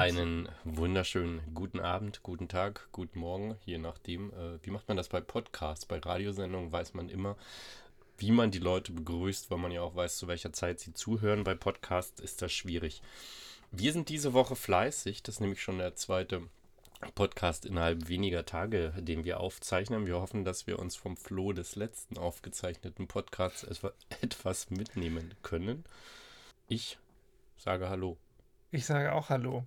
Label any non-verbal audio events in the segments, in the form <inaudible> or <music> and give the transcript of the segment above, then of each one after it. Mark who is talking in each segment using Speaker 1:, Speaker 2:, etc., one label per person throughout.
Speaker 1: Einen wunderschönen guten Abend, guten Tag, guten Morgen, je nachdem. Äh, wie macht man das bei Podcasts? Bei Radiosendungen weiß man immer, wie man die Leute begrüßt, weil man ja auch weiß, zu welcher Zeit sie zuhören. Bei Podcasts ist das schwierig. Wir sind diese Woche fleißig. Das ist nämlich schon der zweite Podcast innerhalb weniger Tage, den wir aufzeichnen. Wir hoffen, dass wir uns vom Floh des letzten aufgezeichneten Podcasts <laughs> etwas mitnehmen können. Ich sage Hallo.
Speaker 2: Ich sage auch Hallo.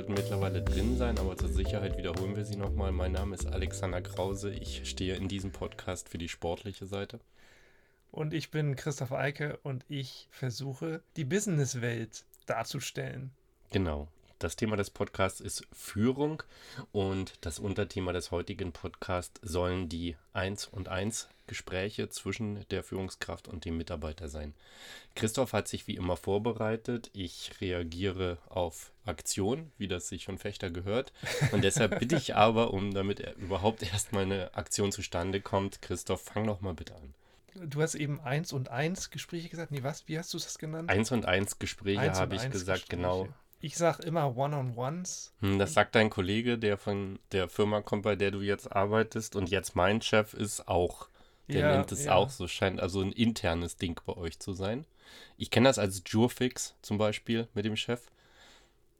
Speaker 1: Sollten mittlerweile drin sein, aber zur Sicherheit wiederholen wir sie nochmal. Mein Name ist Alexander Krause. Ich stehe in diesem Podcast für die sportliche Seite.
Speaker 2: Und ich bin Christoph Eike und ich versuche, die Businesswelt darzustellen.
Speaker 1: Genau. Das Thema des Podcasts ist Führung und das Unterthema des heutigen Podcasts sollen die 1 und 1 Gespräche zwischen der Führungskraft und dem Mitarbeiter sein. Christoph hat sich wie immer vorbereitet. Ich reagiere auf Aktion, wie das sich von Fechter gehört. Und deshalb bitte ich aber, um damit er überhaupt erstmal eine Aktion zustande kommt, Christoph, fang doch mal bitte an.
Speaker 2: Du hast eben 1 und 1 Gespräche gesagt. Nee, was? Wie hast du das genannt?
Speaker 1: 1 und 1 Gespräche habe ich gesagt, Gespräche. genau.
Speaker 2: Ich sag immer One-on-Ones.
Speaker 1: Hm, das sagt dein Kollege, der von der Firma kommt, bei der du jetzt arbeitest und jetzt mein Chef ist auch. Der ja, nennt es ja. auch so, scheint also ein internes Ding bei euch zu sein. Ich kenne das als Jurfix zum Beispiel mit dem Chef.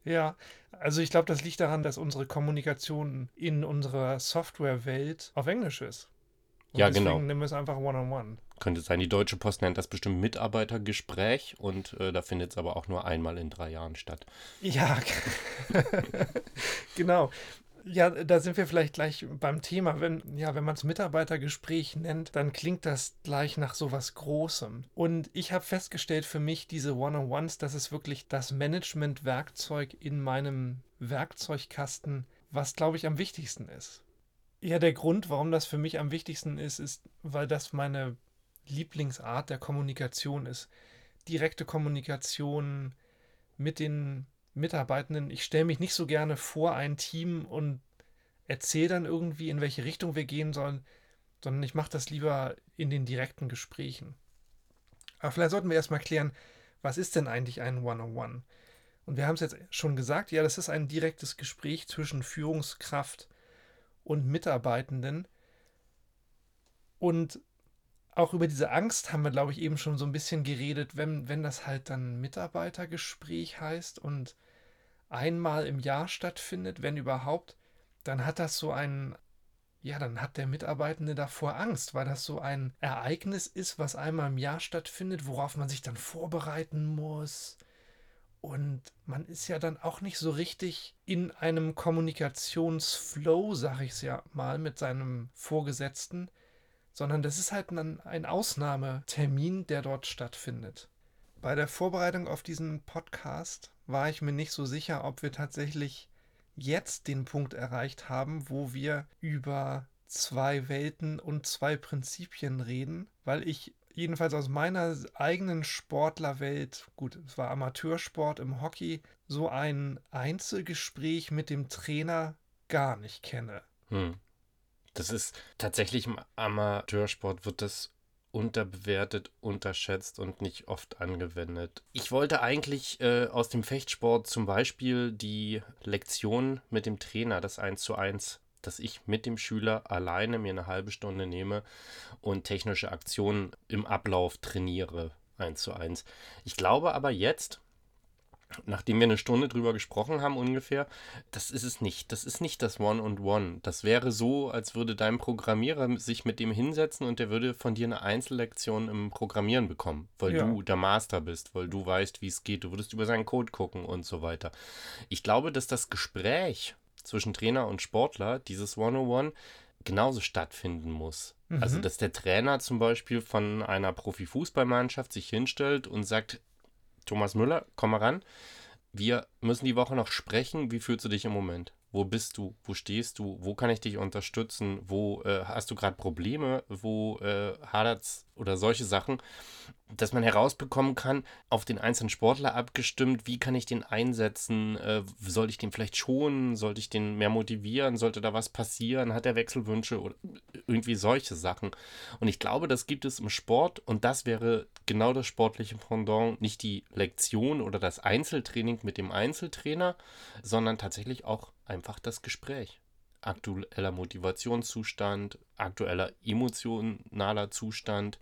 Speaker 2: Ja, also ich glaube, das liegt daran, dass unsere Kommunikation in unserer Softwarewelt auf Englisch ist.
Speaker 1: Und ja, genau.
Speaker 2: Deswegen nehmen wir es einfach One-on-One. -on -one.
Speaker 1: Könnte sein. Die Deutsche Post nennt das bestimmt Mitarbeitergespräch und äh, da findet es aber auch nur einmal in drei Jahren statt.
Speaker 2: Ja, <laughs> genau. Ja, da sind wir vielleicht gleich beim Thema. Wenn, ja, wenn man es Mitarbeitergespräch nennt, dann klingt das gleich nach so was Großem. Und ich habe festgestellt für mich, diese One-on-Ones, das ist wirklich das Management-Werkzeug in meinem Werkzeugkasten, was, glaube ich, am wichtigsten ist. Ja, der Grund, warum das für mich am wichtigsten ist, ist, weil das meine Lieblingsart der Kommunikation ist. Direkte Kommunikation mit den Mitarbeitenden. Ich stelle mich nicht so gerne vor ein Team und erzähle dann irgendwie, in welche Richtung wir gehen sollen, sondern ich mache das lieber in den direkten Gesprächen. Aber vielleicht sollten wir erstmal klären, was ist denn eigentlich ein One-on-One? Und wir haben es jetzt schon gesagt, ja, das ist ein direktes Gespräch zwischen Führungskraft und Mitarbeitenden. Und auch über diese Angst haben wir, glaube ich, eben schon so ein bisschen geredet, wenn, wenn das halt dann Mitarbeitergespräch heißt und einmal im Jahr stattfindet, wenn überhaupt, dann hat das so ein, ja, dann hat der Mitarbeitende davor Angst, weil das so ein Ereignis ist, was einmal im Jahr stattfindet, worauf man sich dann vorbereiten muss. Und man ist ja dann auch nicht so richtig in einem Kommunikationsflow, sag ich es ja mal, mit seinem Vorgesetzten, sondern das ist halt ein, ein Ausnahmetermin, der dort stattfindet. Bei der Vorbereitung auf diesen Podcast war ich mir nicht so sicher, ob wir tatsächlich jetzt den Punkt erreicht haben, wo wir über zwei Welten und zwei Prinzipien reden, weil ich jedenfalls aus meiner eigenen Sportlerwelt, gut, es war Amateursport im Hockey, so ein Einzelgespräch mit dem Trainer gar nicht kenne.
Speaker 1: Hm. Das ist tatsächlich im Amateursport wird das unterbewertet, unterschätzt und nicht oft angewendet. Ich wollte eigentlich äh, aus dem Fechtsport zum Beispiel die Lektion mit dem Trainer, das 1 zu 1 dass ich mit dem Schüler alleine mir eine halbe Stunde nehme und technische Aktionen im Ablauf trainiere, eins zu eins. Ich glaube aber jetzt, nachdem wir eine Stunde drüber gesprochen haben ungefähr, das ist es nicht. Das ist nicht das One-on-One. Das wäre so, als würde dein Programmierer sich mit dem hinsetzen und der würde von dir eine Einzellektion im Programmieren bekommen, weil ja. du der Master bist, weil du weißt, wie es geht. Du würdest über seinen Code gucken und so weiter. Ich glaube, dass das Gespräch zwischen Trainer und Sportler, dieses 101, genauso stattfinden muss. Mhm. Also, dass der Trainer zum Beispiel von einer Profifußballmannschaft sich hinstellt und sagt, Thomas Müller, komm mal ran, wir müssen die Woche noch sprechen, wie fühlst du dich im Moment? Wo bist du? Wo stehst du? Wo kann ich dich unterstützen? Wo äh, hast du gerade Probleme? Wo äh, hadert's oder solche Sachen, dass man herausbekommen kann, auf den einzelnen Sportler abgestimmt, wie kann ich den einsetzen, äh, soll ich den vielleicht schonen, sollte ich den mehr motivieren, sollte da was passieren, hat er Wechselwünsche oder irgendwie solche Sachen. Und ich glaube, das gibt es im Sport und das wäre genau das sportliche Pendant, nicht die Lektion oder das Einzeltraining mit dem Einzeltrainer, sondern tatsächlich auch einfach das Gespräch aktueller Motivationszustand, aktueller emotionaler Zustand,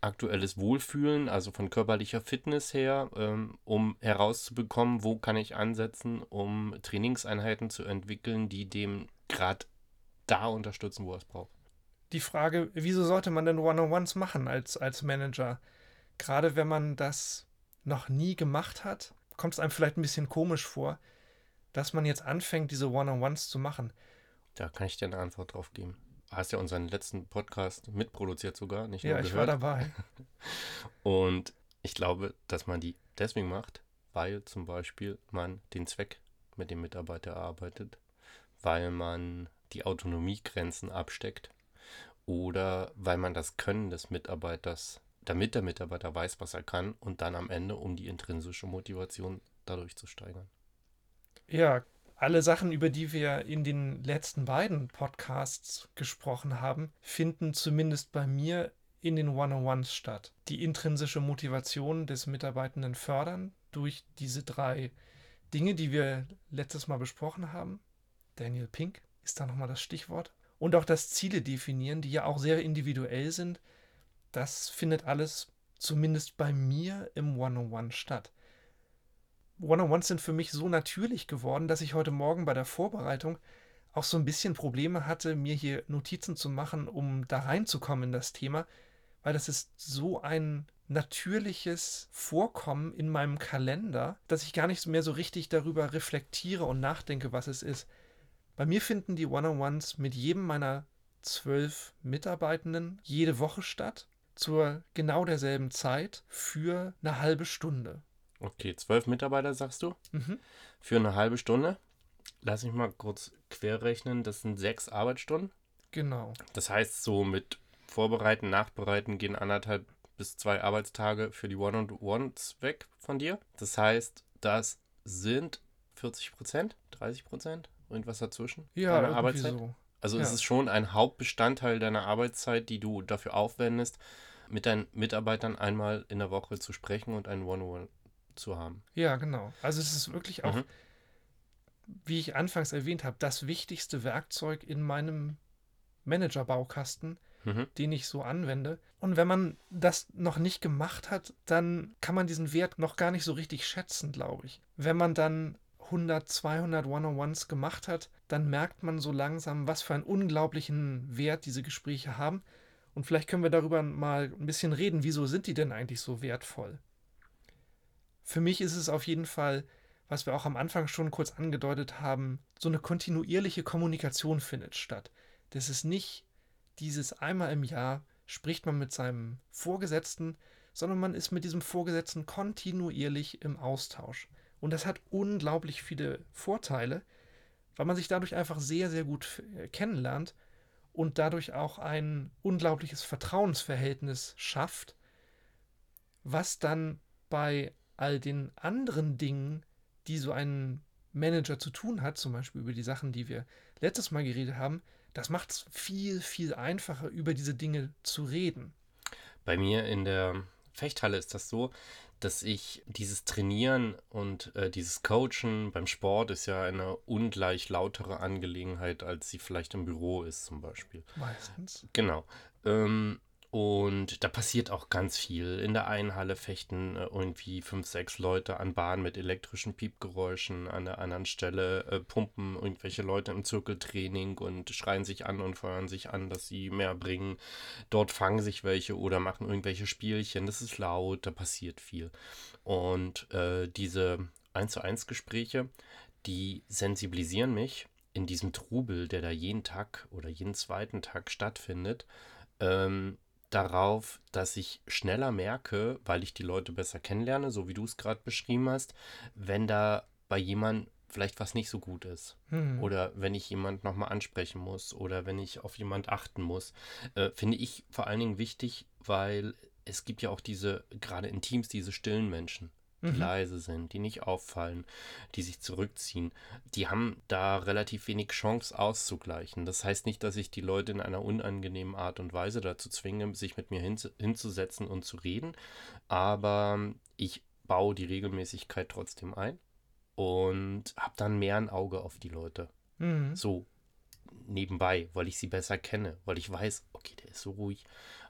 Speaker 1: aktuelles Wohlfühlen, also von körperlicher Fitness her, ähm, um herauszubekommen, wo kann ich ansetzen, um Trainingseinheiten zu entwickeln, die dem gerade da unterstützen, wo er es braucht.
Speaker 2: Die Frage, wieso sollte man denn One-on-Ones machen als, als Manager? Gerade wenn man das noch nie gemacht hat, kommt es einem vielleicht ein bisschen komisch vor, dass man jetzt anfängt, diese One-on-Ones zu machen.
Speaker 1: Da kann ich dir eine Antwort drauf geben. Du hast ja unseren letzten Podcast mitproduziert sogar, nicht
Speaker 2: nur Ja, ich war dabei. <laughs>
Speaker 1: Und ich glaube, dass man die deswegen macht, weil zum Beispiel man den Zweck mit dem Mitarbeiter erarbeitet, weil man die Autonomiegrenzen absteckt oder weil man das Können des Mitarbeiters, damit der Mitarbeiter weiß, was er kann und dann am Ende, um die intrinsische Motivation dadurch zu steigern.
Speaker 2: Ja, alle Sachen, über die wir in den letzten beiden Podcasts gesprochen haben, finden zumindest bei mir in den One-on-Ones statt. Die intrinsische Motivation des Mitarbeitenden fördern durch diese drei Dinge, die wir letztes Mal besprochen haben. Daniel Pink ist da nochmal das Stichwort. Und auch das Ziele definieren, die ja auch sehr individuell sind. Das findet alles zumindest bei mir im One-on-One statt. One-on-Ones sind für mich so natürlich geworden, dass ich heute Morgen bei der Vorbereitung auch so ein bisschen Probleme hatte, mir hier Notizen zu machen, um da reinzukommen in das Thema, weil das ist so ein natürliches Vorkommen in meinem Kalender, dass ich gar nicht mehr so richtig darüber reflektiere und nachdenke, was es ist. Bei mir finden die One-on-Ones mit jedem meiner zwölf Mitarbeitenden jede Woche statt, zur genau derselben Zeit für eine halbe Stunde.
Speaker 1: Okay, zwölf Mitarbeiter sagst du? Mhm. Für eine halbe Stunde. Lass mich mal kurz querrechnen. Das sind sechs Arbeitsstunden.
Speaker 2: Genau.
Speaker 1: Das heißt, so mit Vorbereiten, Nachbereiten gehen anderthalb bis zwei Arbeitstage für die One-on-Ones weg von dir. Das heißt, das sind 40 Prozent, 30 Prozent, irgendwas dazwischen.
Speaker 2: Ja, deiner Arbeitszeit. So.
Speaker 1: Also ja. es ist schon ein Hauptbestandteil deiner Arbeitszeit, die du dafür aufwendest, mit deinen Mitarbeitern einmal in der Woche zu sprechen und einen One-on-One zu haben.
Speaker 2: Ja, genau. Also es ist wirklich auch, mhm. wie ich anfangs erwähnt habe, das wichtigste Werkzeug in meinem Manager-Baukasten, mhm. den ich so anwende. Und wenn man das noch nicht gemacht hat, dann kann man diesen Wert noch gar nicht so richtig schätzen, glaube ich. Wenn man dann 100, 200 One-on-Ones gemacht hat, dann merkt man so langsam, was für einen unglaublichen Wert diese Gespräche haben. Und vielleicht können wir darüber mal ein bisschen reden, wieso sind die denn eigentlich so wertvoll? Für mich ist es auf jeden Fall, was wir auch am Anfang schon kurz angedeutet haben, so eine kontinuierliche Kommunikation findet statt. Das ist nicht dieses einmal im Jahr spricht man mit seinem Vorgesetzten, sondern man ist mit diesem Vorgesetzten kontinuierlich im Austausch. Und das hat unglaublich viele Vorteile, weil man sich dadurch einfach sehr, sehr gut äh, kennenlernt und dadurch auch ein unglaubliches Vertrauensverhältnis schafft, was dann bei all den anderen Dingen, die so ein Manager zu tun hat, zum Beispiel über die Sachen, die wir letztes Mal geredet haben, das macht es viel, viel einfacher, über diese Dinge zu reden.
Speaker 1: Bei mir in der Fechthalle ist das so, dass ich dieses Trainieren und äh, dieses Coachen beim Sport ist ja eine ungleich lautere Angelegenheit, als sie vielleicht im Büro ist zum Beispiel.
Speaker 2: Meistens.
Speaker 1: Genau. Ähm, und da passiert auch ganz viel. In der einen Halle fechten äh, irgendwie fünf, sechs Leute an Bahn mit elektrischen Piepgeräuschen. An der anderen Stelle äh, pumpen irgendwelche Leute im Zirkeltraining und schreien sich an und feuern sich an, dass sie mehr bringen. Dort fangen sich welche oder machen irgendwelche Spielchen. Das ist laut, da passiert viel. Und äh, diese 1 zu 1 Gespräche, die sensibilisieren mich in diesem Trubel, der da jeden Tag oder jeden zweiten Tag stattfindet. Ähm, darauf, dass ich schneller merke, weil ich die Leute besser kennenlerne, so wie du es gerade beschrieben hast, wenn da bei jemandem vielleicht was nicht so gut ist. Mhm. Oder wenn ich jemand nochmal ansprechen muss oder wenn ich auf jemand achten muss. Äh, finde ich vor allen Dingen wichtig, weil es gibt ja auch diese, gerade in Teams, diese stillen Menschen die mhm. leise sind, die nicht auffallen, die sich zurückziehen, die haben da relativ wenig Chance auszugleichen. Das heißt nicht, dass ich die Leute in einer unangenehmen Art und Weise dazu zwinge, sich mit mir hinzusetzen und zu reden, aber ich baue die Regelmäßigkeit trotzdem ein und habe dann mehr ein Auge auf die Leute. Mhm. So nebenbei, weil ich sie besser kenne, weil ich weiß, okay, der ist so ruhig,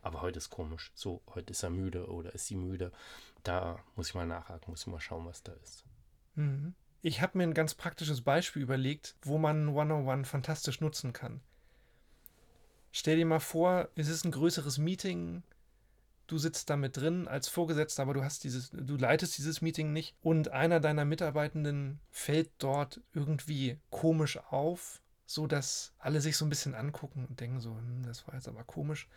Speaker 1: aber heute ist komisch. So, heute ist er müde oder ist sie müde da muss ich mal nachhaken, muss ich mal schauen, was da ist.
Speaker 2: Mhm. Ich habe mir ein ganz praktisches Beispiel überlegt, wo man 101 fantastisch nutzen kann. Stell dir mal vor, es ist ein größeres Meeting, du sitzt da mit drin als Vorgesetzter, aber du hast dieses, du leitest dieses Meeting nicht und einer deiner Mitarbeitenden fällt dort irgendwie komisch auf, so dass alle sich so ein bisschen angucken und denken so, hm, das war jetzt aber komisch.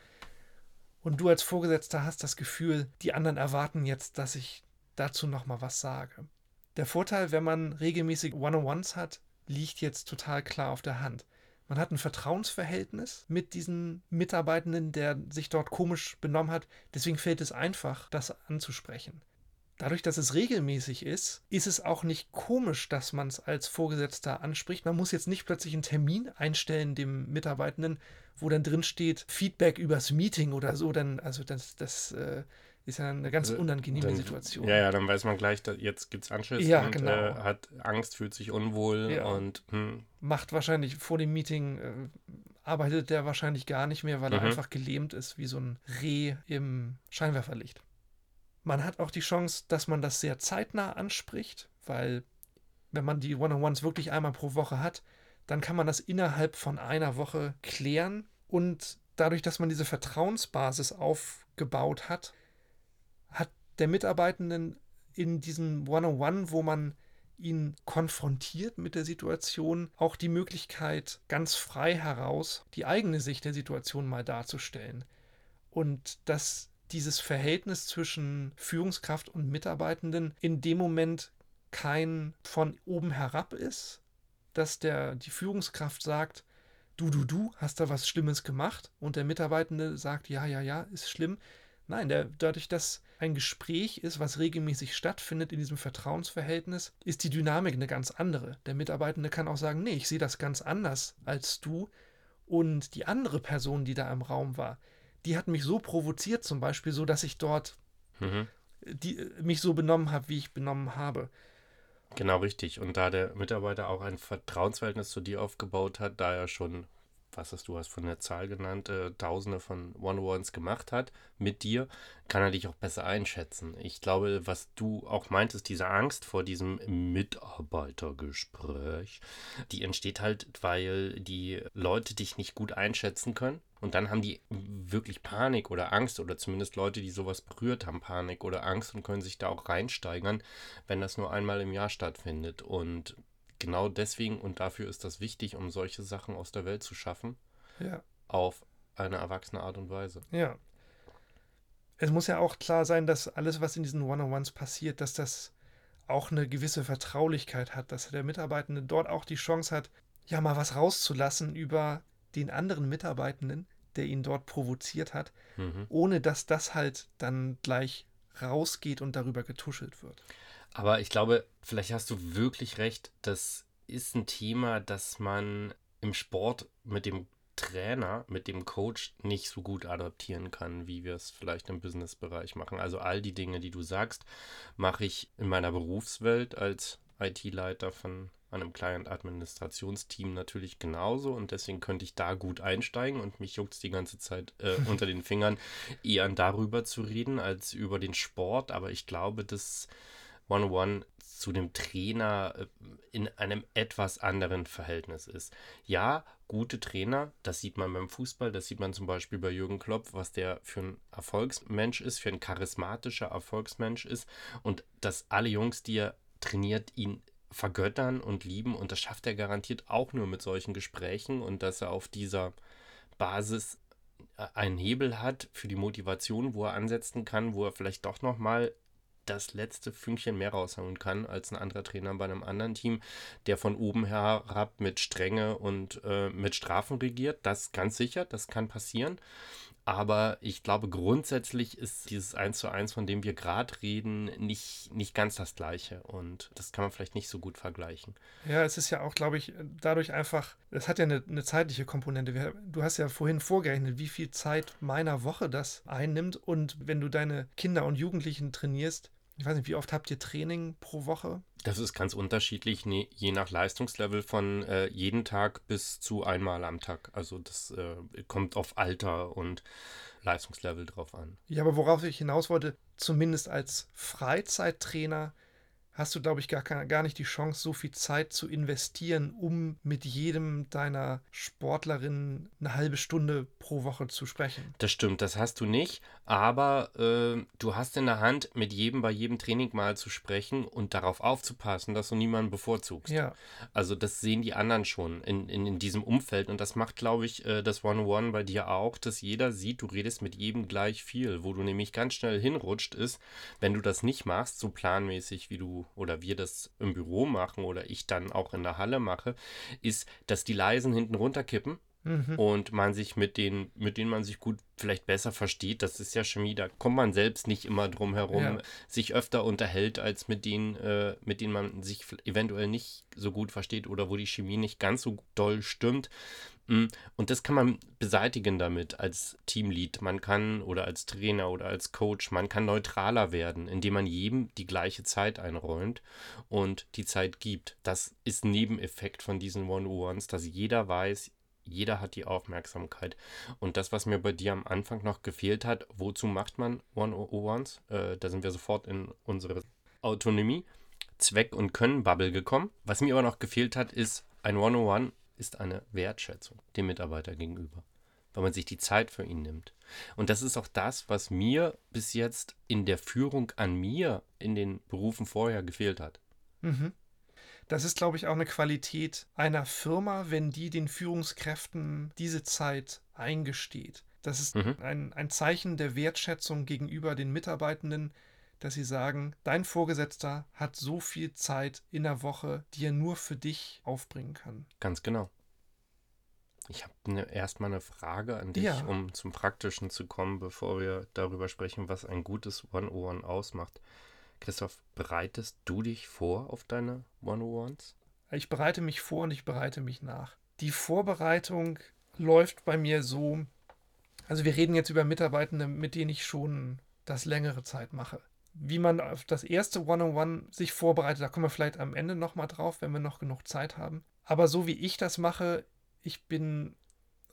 Speaker 2: Und du als Vorgesetzter hast das Gefühl, die anderen erwarten jetzt, dass ich dazu nochmal was sage. Der Vorteil, wenn man regelmäßig One-on-Ones hat, liegt jetzt total klar auf der Hand. Man hat ein Vertrauensverhältnis mit diesen Mitarbeitenden, der sich dort komisch benommen hat. Deswegen fällt es einfach, das anzusprechen. Dadurch, dass es regelmäßig ist, ist es auch nicht komisch, dass man es als Vorgesetzter anspricht. Man muss jetzt nicht plötzlich einen Termin einstellen dem Mitarbeitenden, wo dann drin steht Feedback übers Meeting oder so. Dann, also das, das äh, ist ja eine ganz also, unangenehme
Speaker 1: dann,
Speaker 2: Situation.
Speaker 1: Ja, ja, dann weiß man gleich, dass jetzt gibt es Anschluss
Speaker 2: ja,
Speaker 1: und
Speaker 2: genau.
Speaker 1: äh, hat Angst, fühlt sich unwohl ja. und hm.
Speaker 2: macht wahrscheinlich vor dem Meeting äh, arbeitet der wahrscheinlich gar nicht mehr, weil mhm. er einfach gelähmt ist wie so ein Reh im Scheinwerferlicht. Man hat auch die Chance, dass man das sehr zeitnah anspricht, weil wenn man die One-on-Ones wirklich einmal pro Woche hat, dann kann man das innerhalb von einer Woche klären und dadurch, dass man diese Vertrauensbasis aufgebaut hat, hat der Mitarbeitenden in diesem One-on-One, wo man ihn konfrontiert mit der Situation, auch die Möglichkeit, ganz frei heraus die eigene Sicht der Situation mal darzustellen. Und das dieses Verhältnis zwischen Führungskraft und Mitarbeitenden in dem Moment kein von oben herab ist, dass der, die Führungskraft sagt, du, du, du, hast da was Schlimmes gemacht und der Mitarbeitende sagt, ja, ja, ja, ist schlimm. Nein, der, dadurch, dass ein Gespräch ist, was regelmäßig stattfindet in diesem Vertrauensverhältnis, ist die Dynamik eine ganz andere. Der Mitarbeitende kann auch sagen, nee, ich sehe das ganz anders als du. Und die andere Person, die da im Raum war, die hat mich so provoziert, zum Beispiel, so dass ich dort mhm. die, mich so benommen habe, wie ich benommen habe.
Speaker 1: Genau richtig. Und da der Mitarbeiter auch ein Vertrauensverhältnis zu dir aufgebaut hat, da er schon, was hast du hast von der Zahl genannt, äh, Tausende von One-Ones gemacht hat mit dir, kann er dich auch besser einschätzen. Ich glaube, was du auch meintest, diese Angst vor diesem Mitarbeitergespräch, die entsteht halt, weil die Leute dich nicht gut einschätzen können und dann haben die wirklich Panik oder Angst oder zumindest Leute, die sowas berührt haben, Panik oder Angst und können sich da auch reinsteigern, wenn das nur einmal im Jahr stattfindet. Und genau deswegen und dafür ist das wichtig, um solche Sachen aus der Welt zu schaffen.
Speaker 2: Ja.
Speaker 1: Auf eine erwachsene Art und Weise.
Speaker 2: Ja. Es muss ja auch klar sein, dass alles, was in diesen One-on-Ones passiert, dass das auch eine gewisse Vertraulichkeit hat, dass der Mitarbeitende dort auch die Chance hat, ja mal was rauszulassen über den anderen Mitarbeitenden, der ihn dort provoziert hat, mhm. ohne dass das halt dann gleich rausgeht und darüber getuschelt wird.
Speaker 1: Aber ich glaube, vielleicht hast du wirklich recht, das ist ein Thema, das man im Sport mit dem Trainer, mit dem Coach nicht so gut adaptieren kann, wie wir es vielleicht im Businessbereich machen. Also all die Dinge, die du sagst, mache ich in meiner Berufswelt als IT-Leiter von einem Client-Administrationsteam natürlich genauso und deswegen könnte ich da gut einsteigen und mich juckt es die ganze Zeit äh, <laughs> unter den Fingern, eher darüber zu reden als über den Sport. Aber ich glaube, dass One-One zu dem Trainer äh, in einem etwas anderen Verhältnis ist. Ja, gute Trainer, das sieht man beim Fußball, das sieht man zum Beispiel bei Jürgen Klopp, was der für ein Erfolgsmensch ist, für ein charismatischer Erfolgsmensch ist und dass alle Jungs, die er trainiert, ihn vergöttern und lieben. Und das schafft er garantiert auch nur mit solchen Gesprächen und dass er auf dieser Basis äh, einen Hebel hat für die Motivation, wo er ansetzen kann, wo er vielleicht doch nochmal das letzte Fünkchen mehr raushauen kann als ein anderer Trainer bei einem anderen Team, der von oben herab mit Strenge und äh, mit Strafen regiert. Das ganz sicher, das kann passieren. Aber ich glaube, grundsätzlich ist dieses 1 zu 1, von dem wir gerade reden, nicht, nicht ganz das gleiche. Und das kann man vielleicht nicht so gut vergleichen.
Speaker 2: Ja, es ist ja auch, glaube ich, dadurch einfach, es hat ja eine, eine zeitliche Komponente. Du hast ja vorhin vorgerechnet, wie viel Zeit meiner Woche das einnimmt. Und wenn du deine Kinder und Jugendlichen trainierst, ich weiß nicht, wie oft habt ihr Training pro Woche?
Speaker 1: Das ist ganz unterschiedlich, ne, je nach Leistungslevel von äh, jeden Tag bis zu einmal am Tag. Also das äh, kommt auf Alter und Leistungslevel drauf an.
Speaker 2: Ja, aber worauf ich hinaus wollte, zumindest als Freizeittrainer hast du, glaube ich, gar, gar nicht die Chance, so viel Zeit zu investieren, um mit jedem deiner Sportlerinnen eine halbe Stunde pro Woche zu sprechen.
Speaker 1: Das stimmt, das hast du nicht, aber äh, du hast in der Hand, mit jedem bei jedem Training mal zu sprechen und darauf aufzupassen, dass du niemanden bevorzugst.
Speaker 2: Ja.
Speaker 1: Also das sehen die anderen schon in, in, in diesem Umfeld und das macht, glaube ich, äh, das One-on-One bei dir auch, dass jeder sieht, du redest mit jedem gleich viel. Wo du nämlich ganz schnell hinrutscht ist, wenn du das nicht machst, so planmäßig wie du oder wir das im Büro machen oder ich dann auch in der Halle mache, ist, dass die Leisen hinten runterkippen mhm. und man sich mit denen, mit denen man sich gut vielleicht besser versteht. Das ist ja Chemie, da kommt man selbst nicht immer drum herum, ja. sich öfter unterhält, als mit denen, äh, mit denen man sich eventuell nicht so gut versteht oder wo die Chemie nicht ganz so doll stimmt. Mm, und das kann man beseitigen damit als Teamlead. Man kann oder als Trainer oder als Coach, man kann neutraler werden, indem man jedem die gleiche Zeit einräumt und die Zeit gibt. Das ist Nebeneffekt von diesen One-on-Ones, dass jeder weiß, jeder hat die Aufmerksamkeit. Und das, was mir bei dir am Anfang noch gefehlt hat, wozu macht man One-on-Ones? Äh, da sind wir sofort in unsere Autonomie, Zweck- und Können-Bubble gekommen. Was mir aber noch gefehlt hat, ist ein One-on-One ist eine Wertschätzung dem Mitarbeiter gegenüber, weil man sich die Zeit für ihn nimmt. Und das ist auch das, was mir bis jetzt in der Führung an mir in den Berufen vorher gefehlt hat.
Speaker 2: Mhm. Das ist, glaube ich, auch eine Qualität einer Firma, wenn die den Führungskräften diese Zeit eingesteht. Das ist mhm. ein, ein Zeichen der Wertschätzung gegenüber den Mitarbeitenden, dass sie sagen, dein Vorgesetzter hat so viel Zeit in der Woche, die er nur für dich aufbringen kann.
Speaker 1: Ganz genau. Ich habe ne, erstmal eine Frage an dich, ja. um zum Praktischen zu kommen, bevor wir darüber sprechen, was ein gutes One-on-One ausmacht. Christoph, bereitest du dich vor auf deine One-on-Ones?
Speaker 2: Ich bereite mich vor und ich bereite mich nach. Die Vorbereitung läuft bei mir so, also wir reden jetzt über Mitarbeitende, mit denen ich schon das längere Zeit mache wie man auf das erste One-on-One sich vorbereitet, da kommen wir vielleicht am Ende nochmal drauf, wenn wir noch genug Zeit haben. Aber so wie ich das mache, ich bin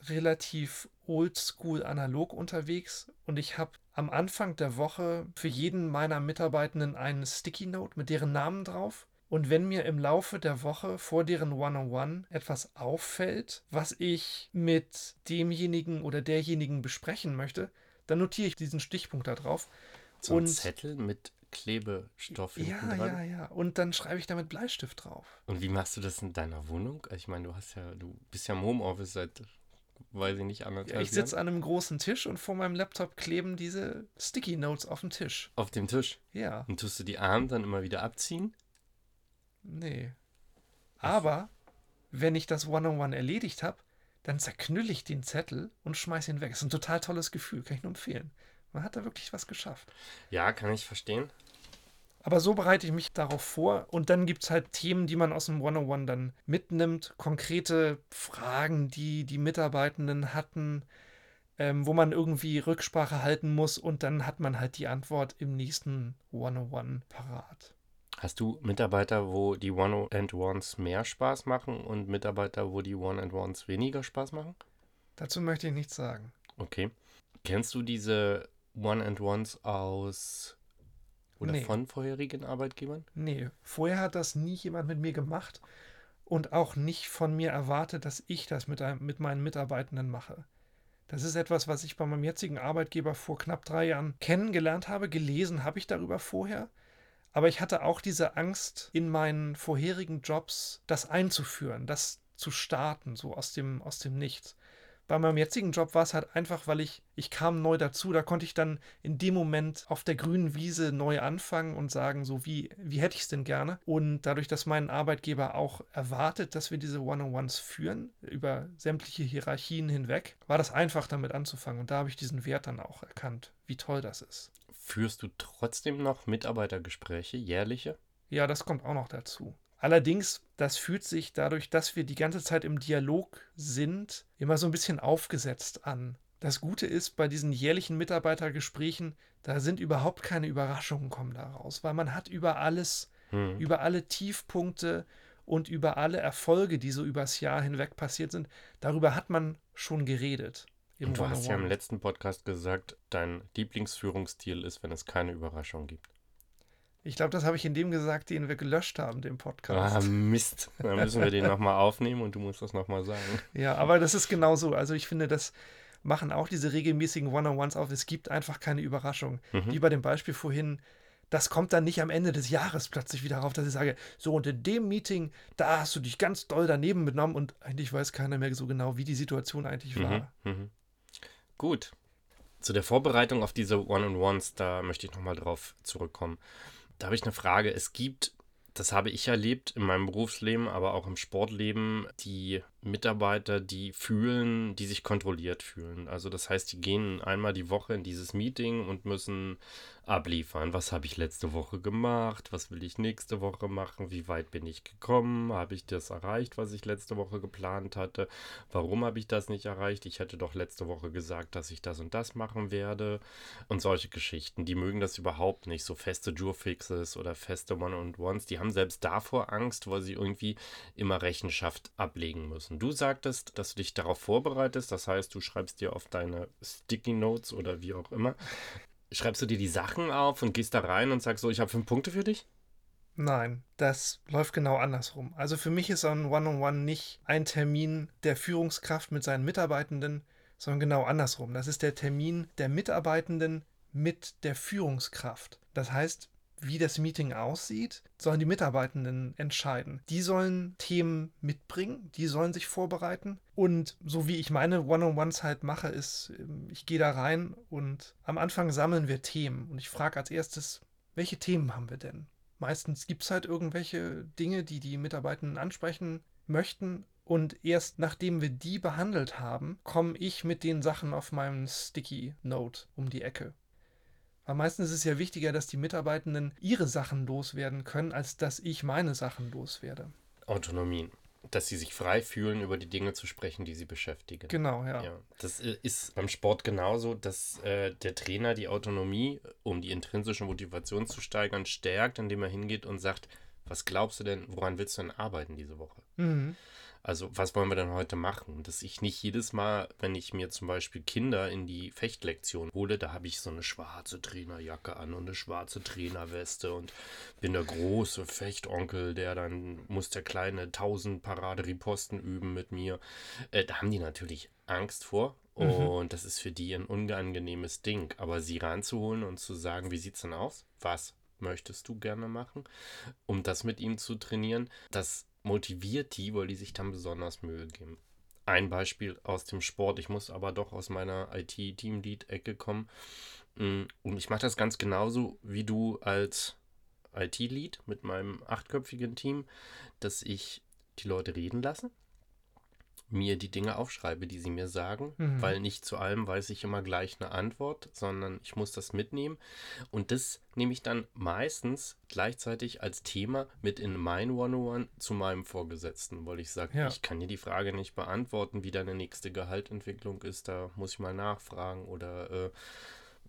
Speaker 2: relativ oldschool analog unterwegs und ich habe am Anfang der Woche für jeden meiner Mitarbeitenden einen Sticky Note mit deren Namen drauf. Und wenn mir im Laufe der Woche vor deren One-on-One etwas auffällt, was ich mit demjenigen oder derjenigen besprechen möchte, dann notiere ich diesen Stichpunkt da drauf
Speaker 1: so ein Zettel mit Klebestoff
Speaker 2: ja, dran. Ja, ja, Und dann schreibe ich damit Bleistift drauf.
Speaker 1: Und wie machst du das in deiner Wohnung? Ich meine, du hast ja, du bist ja im Homeoffice seit, weiß ich nicht, anderthalb
Speaker 2: ja, Ich sitze an einem großen Tisch und vor meinem Laptop kleben diese Sticky Notes auf dem Tisch.
Speaker 1: Auf dem Tisch?
Speaker 2: Ja.
Speaker 1: Und tust du die Arme dann immer wieder abziehen?
Speaker 2: Nee. Aber wenn ich das One-on-One -on -One erledigt habe, dann zerknülle ich den Zettel und schmeiße ihn weg. Das ist ein total tolles Gefühl, kann ich nur empfehlen. Man hat da wirklich was geschafft.
Speaker 1: Ja, kann ich verstehen.
Speaker 2: Aber so bereite ich mich darauf vor und dann gibt es halt Themen, die man aus dem 101 dann mitnimmt, konkrete Fragen, die die Mitarbeitenden hatten, ähm, wo man irgendwie Rücksprache halten muss und dann hat man halt die Antwort im nächsten 101 parat.
Speaker 1: Hast du Mitarbeiter, wo die One-and-Ones mehr Spaß machen und Mitarbeiter, wo die One-and-Ones weniger Spaß machen?
Speaker 2: Dazu möchte ich nichts sagen.
Speaker 1: Okay. Kennst du diese One-and-Ones aus oder nee. von vorherigen Arbeitgebern?
Speaker 2: Nee, vorher hat das nie jemand mit mir gemacht und auch nicht von mir erwartet, dass ich das mit, mit meinen Mitarbeitenden mache. Das ist etwas, was ich bei meinem jetzigen Arbeitgeber vor knapp drei Jahren kennengelernt habe. Gelesen habe ich darüber vorher. Aber ich hatte auch diese Angst, in meinen vorherigen Jobs das einzuführen, das zu starten, so aus dem, aus dem Nichts bei meinem jetzigen Job war es halt einfach, weil ich, ich kam neu dazu, da konnte ich dann in dem Moment auf der grünen Wiese neu anfangen und sagen, so wie, wie hätte ich es denn gerne? Und dadurch, dass mein Arbeitgeber auch erwartet, dass wir diese One-on-Ones führen, über sämtliche Hierarchien hinweg, war das einfach damit anzufangen. Und da habe ich diesen Wert dann auch erkannt, wie toll das ist.
Speaker 1: Führst du trotzdem noch Mitarbeitergespräche, jährliche?
Speaker 2: Ja, das kommt auch noch dazu. Allerdings, das fühlt sich dadurch, dass wir die ganze Zeit im Dialog sind, immer so ein bisschen aufgesetzt an. Das Gute ist, bei diesen jährlichen Mitarbeitergesprächen, da sind überhaupt keine Überraschungen kommen daraus, weil man hat über alles, hm. über alle Tiefpunkte und über alle Erfolge, die so übers Jahr hinweg passiert sind, darüber hat man schon geredet.
Speaker 1: Und du hast ja im letzten Podcast gesagt, dein Lieblingsführungsstil ist, wenn es keine Überraschung gibt.
Speaker 2: Ich glaube, das habe ich in dem gesagt, den wir gelöscht haben, den Podcast.
Speaker 1: Ah, Mist. Dann müssen wir den nochmal aufnehmen und du musst das nochmal sagen.
Speaker 2: Ja, aber das ist genau so. Also ich finde, das machen auch diese regelmäßigen One-on-Ones auf. Es gibt einfach keine Überraschung. Mhm. Wie bei dem Beispiel vorhin, das kommt dann nicht am Ende des Jahres plötzlich wieder rauf, dass ich sage, so und in dem Meeting, da hast du dich ganz doll daneben genommen und eigentlich weiß keiner mehr so genau, wie die Situation eigentlich war. Mhm. Mhm.
Speaker 1: Gut. Zu der Vorbereitung auf diese One-on-Ones, da möchte ich nochmal drauf zurückkommen. Da habe ich eine Frage. Es gibt, das habe ich erlebt in meinem Berufsleben, aber auch im Sportleben, die Mitarbeiter, die fühlen, die sich kontrolliert fühlen. Also das heißt, die gehen einmal die Woche in dieses Meeting und müssen abliefern. Was habe ich letzte Woche gemacht? Was will ich nächste Woche machen? Wie weit bin ich gekommen? Habe ich das erreicht, was ich letzte Woche geplant hatte? Warum habe ich das nicht erreicht? Ich hätte doch letzte Woche gesagt, dass ich das und das machen werde. Und solche Geschichten. Die mögen das überhaupt nicht. So feste Jurfixes oder feste One-on-Ones. Die haben selbst davor Angst, weil sie irgendwie immer Rechenschaft ablegen müssen. Du sagtest, dass du dich darauf vorbereitest. Das heißt, du schreibst dir auf deine Sticky Notes oder wie auch immer schreibst du dir die Sachen auf und gehst da rein und sagst so, ich habe fünf Punkte für dich?
Speaker 2: Nein, das läuft genau andersrum. Also für mich ist ein One-on-One -on -One nicht ein Termin der Führungskraft mit seinen Mitarbeitenden, sondern genau andersrum. Das ist der Termin der Mitarbeitenden mit der Führungskraft. Das heißt, wie das Meeting aussieht, sollen die Mitarbeitenden entscheiden. Die sollen Themen mitbringen, die sollen sich vorbereiten. Und so wie ich meine One-on-Ones halt mache, ist, ähm, ich gehe da rein und am Anfang sammeln wir Themen. Und ich frage als erstes, welche Themen haben wir denn? Meistens gibt es halt irgendwelche Dinge, die die Mitarbeitenden ansprechen möchten. Und erst nachdem wir die behandelt haben, komme ich mit den Sachen auf meinem Sticky Note um die Ecke. Weil meistens ist es ja wichtiger, dass die Mitarbeitenden ihre Sachen loswerden können, als dass ich meine Sachen loswerde.
Speaker 1: Autonomie. Dass sie sich frei fühlen, über die Dinge zu sprechen, die sie beschäftigen.
Speaker 2: Genau, ja.
Speaker 1: ja das äh, ist beim Sport genauso, dass äh, der Trainer die Autonomie, um die intrinsische Motivation zu steigern, stärkt, indem er hingeht und sagt, was glaubst du denn, woran willst du denn arbeiten diese Woche? Mhm. Also, was wollen wir denn heute machen? Dass ich nicht jedes Mal, wenn ich mir zum Beispiel Kinder in die Fechtlektion hole, da habe ich so eine schwarze Trainerjacke an und eine schwarze Trainerweste und bin der große Fechtonkel, der dann muss der kleine tausend Parade-Riposten üben mit mir. Äh, da haben die natürlich Angst vor. Mhm. Und das ist für die ein unangenehmes Ding. Aber sie ranzuholen und zu sagen, wie sieht's denn aus? Was möchtest du gerne machen? Um das mit ihm zu trainieren, das motiviert die, weil die sich dann besonders Mühe geben. Ein Beispiel aus dem Sport, ich muss aber doch aus meiner IT-Teamlead-Ecke kommen. Mm, und ich mache das ganz genauso wie du als IT-Lead mit meinem achtköpfigen Team, dass ich die Leute reden lasse mir die Dinge aufschreibe, die sie mir sagen, mhm. weil nicht zu allem weiß ich immer gleich eine Antwort, sondern ich muss das mitnehmen. Und das nehme ich dann meistens gleichzeitig als Thema mit in mein One-on-One zu meinem Vorgesetzten, weil ich sage, ja. ich kann dir die Frage nicht beantworten, wie deine nächste Gehaltentwicklung ist, da muss ich mal nachfragen oder äh,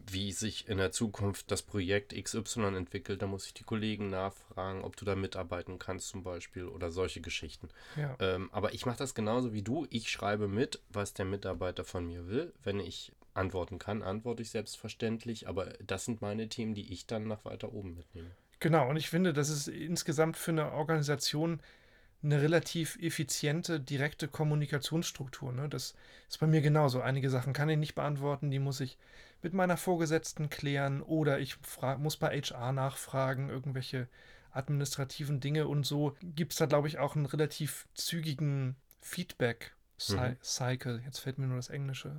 Speaker 1: wie sich in der Zukunft das Projekt XY entwickelt. Da muss ich die Kollegen nachfragen, ob du da mitarbeiten kannst zum Beispiel oder solche Geschichten. Ja. Ähm, aber ich mache das genauso wie du. Ich schreibe mit, was der Mitarbeiter von mir will. Wenn ich antworten kann, antworte ich selbstverständlich. Aber das sind meine Themen, die ich dann nach weiter oben mitnehme.
Speaker 2: Genau, und ich finde, das ist insgesamt für eine Organisation eine relativ effiziente, direkte Kommunikationsstruktur. Ne? Das ist bei mir genauso. Einige Sachen kann ich nicht beantworten, die muss ich mit meiner Vorgesetzten klären oder ich muss bei HR nachfragen, irgendwelche administrativen Dinge und so gibt es da, glaube ich, auch einen relativ zügigen Feedback Cy
Speaker 1: Mhm.
Speaker 2: Cycle, jetzt fällt mir nur das Englische.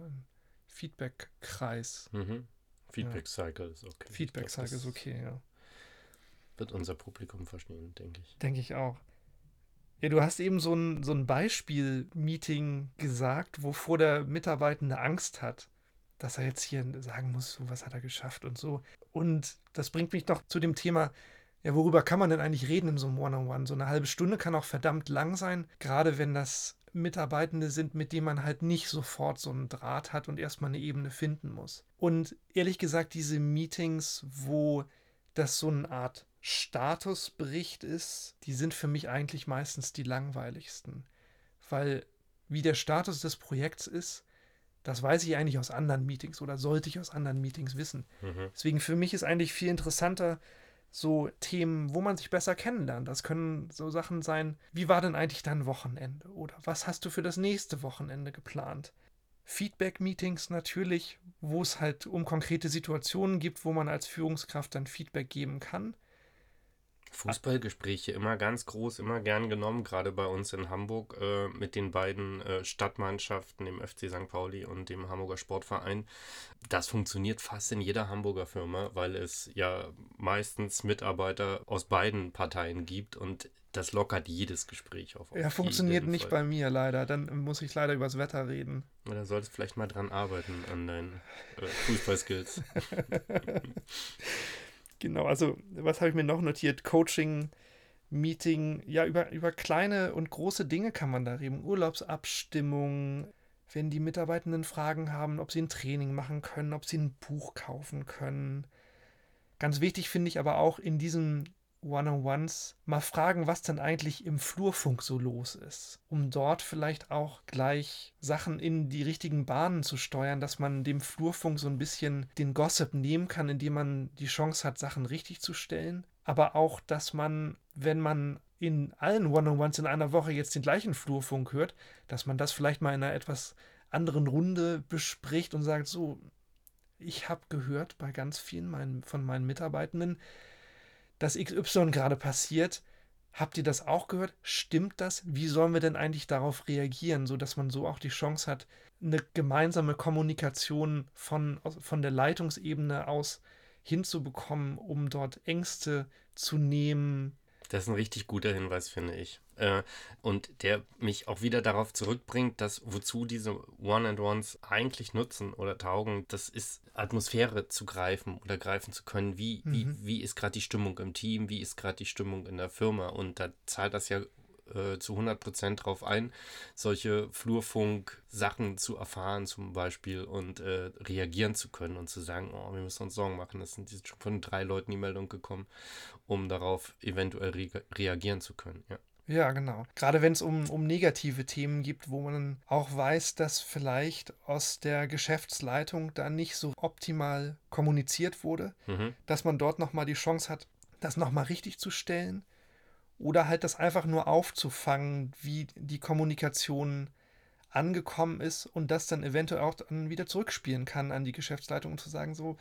Speaker 2: Feedback-Kreis.
Speaker 1: Mhm. Feedback Cycle ist okay.
Speaker 2: Feedback-Cycle ist okay, ja.
Speaker 1: Wird unser Publikum verstehen, denke ich.
Speaker 2: Denke ich auch. Ja, du hast eben so ein, so ein Beispiel-Meeting gesagt, wovor der Mitarbeitende Angst hat, dass er jetzt hier sagen muss, so was hat er geschafft und so. Und das bringt mich doch zu dem Thema, ja, worüber kann man denn eigentlich reden in so einem One-on-One? So eine halbe Stunde kann auch verdammt lang sein, gerade wenn das Mitarbeitende sind, mit denen man halt nicht sofort so einen Draht hat und erstmal eine Ebene finden muss. Und ehrlich gesagt, diese Meetings, wo das so eine Art Statusbericht ist, die sind für mich eigentlich meistens die langweiligsten. Weil wie der Status des Projekts ist, das weiß ich eigentlich aus anderen Meetings oder sollte ich aus anderen Meetings wissen.
Speaker 1: Mhm.
Speaker 2: Deswegen für mich ist eigentlich viel interessanter so Themen, wo man sich besser kennenlernt. Das können so Sachen sein, wie war denn eigentlich dein Wochenende oder was hast du für das nächste Wochenende geplant? Feedback-Meetings natürlich, wo es halt um konkrete Situationen gibt, wo man als Führungskraft dann Feedback geben kann.
Speaker 1: Fußballgespräche immer ganz groß, immer gern genommen, gerade bei uns in Hamburg äh, mit den beiden äh, Stadtmannschaften, dem FC St. Pauli und dem Hamburger Sportverein. Das funktioniert fast in jeder Hamburger Firma, weil es ja meistens Mitarbeiter aus beiden Parteien gibt und das lockert jedes Gespräch auf. auf
Speaker 2: Ja, funktioniert nicht
Speaker 1: Fall.
Speaker 2: bei mir leider. Dann muss ich leider übers Wetter reden.
Speaker 1: Da solltest du vielleicht mal dran arbeiten an deinen äh, Fußballskills. <laughs> <laughs>
Speaker 2: Genau, also was habe ich mir noch notiert? Coaching, Meeting, ja, über, über kleine und große Dinge kann man da reden. Urlaubsabstimmung, wenn die Mitarbeitenden Fragen haben, ob sie ein Training machen können, ob sie ein Buch kaufen können. Ganz wichtig finde ich aber auch in diesen One-on-Ones mal fragen, was denn eigentlich im Flurfunk so los ist, um dort vielleicht auch gleich Sachen in die richtigen Bahnen zu steuern, dass man dem Flurfunk so ein bisschen den Gossip nehmen kann, indem man die Chance hat, Sachen richtig zu stellen, aber auch, dass man, wenn man in allen One-on-Ones in einer Woche jetzt den gleichen Flurfunk hört, dass man das vielleicht mal in einer etwas anderen Runde bespricht und sagt, so, ich habe gehört bei ganz vielen meinen, von meinen Mitarbeitenden, dass XY gerade passiert. Habt ihr das auch gehört? Stimmt das? Wie sollen wir denn eigentlich darauf reagieren, sodass man so auch die Chance hat, eine gemeinsame Kommunikation von, von der Leitungsebene aus hinzubekommen, um dort Ängste zu nehmen?
Speaker 1: Das ist ein richtig guter Hinweis, finde ich. Äh, und der mich auch wieder darauf zurückbringt, dass wozu diese One-and-Ones eigentlich nutzen oder taugen, das ist Atmosphäre zu greifen oder greifen zu können. Wie, wie,
Speaker 2: Mhm.
Speaker 1: wie ist gerade die Stimmung im Team? Wie ist gerade die Stimmung in der Firma? Und da zahlt das ja äh, zu 100% drauf ein, solche Flurfunk-Sachen zu erfahren zum Beispiel und äh, reagieren zu können und zu sagen, oh, wir müssen uns Sorgen machen. Das sind jetzt schon von drei Leuten die Meldung gekommen, um darauf eventuell re reagieren zu können. Ja.
Speaker 2: Ja, genau. Gerade wenn es um, um negative Themen gibt, wo man auch weiß, dass vielleicht aus der Geschäftsleitung da nicht so optimal kommuniziert wurde,
Speaker 1: Mhm.
Speaker 2: dass man dort nochmal die Chance hat, das nochmal richtig zu stellen oder halt das einfach nur aufzufangen, wie die Kommunikation angekommen ist und das dann eventuell auch dann wieder zurückspielen kann an die Geschäftsleitung und zu sagen, so,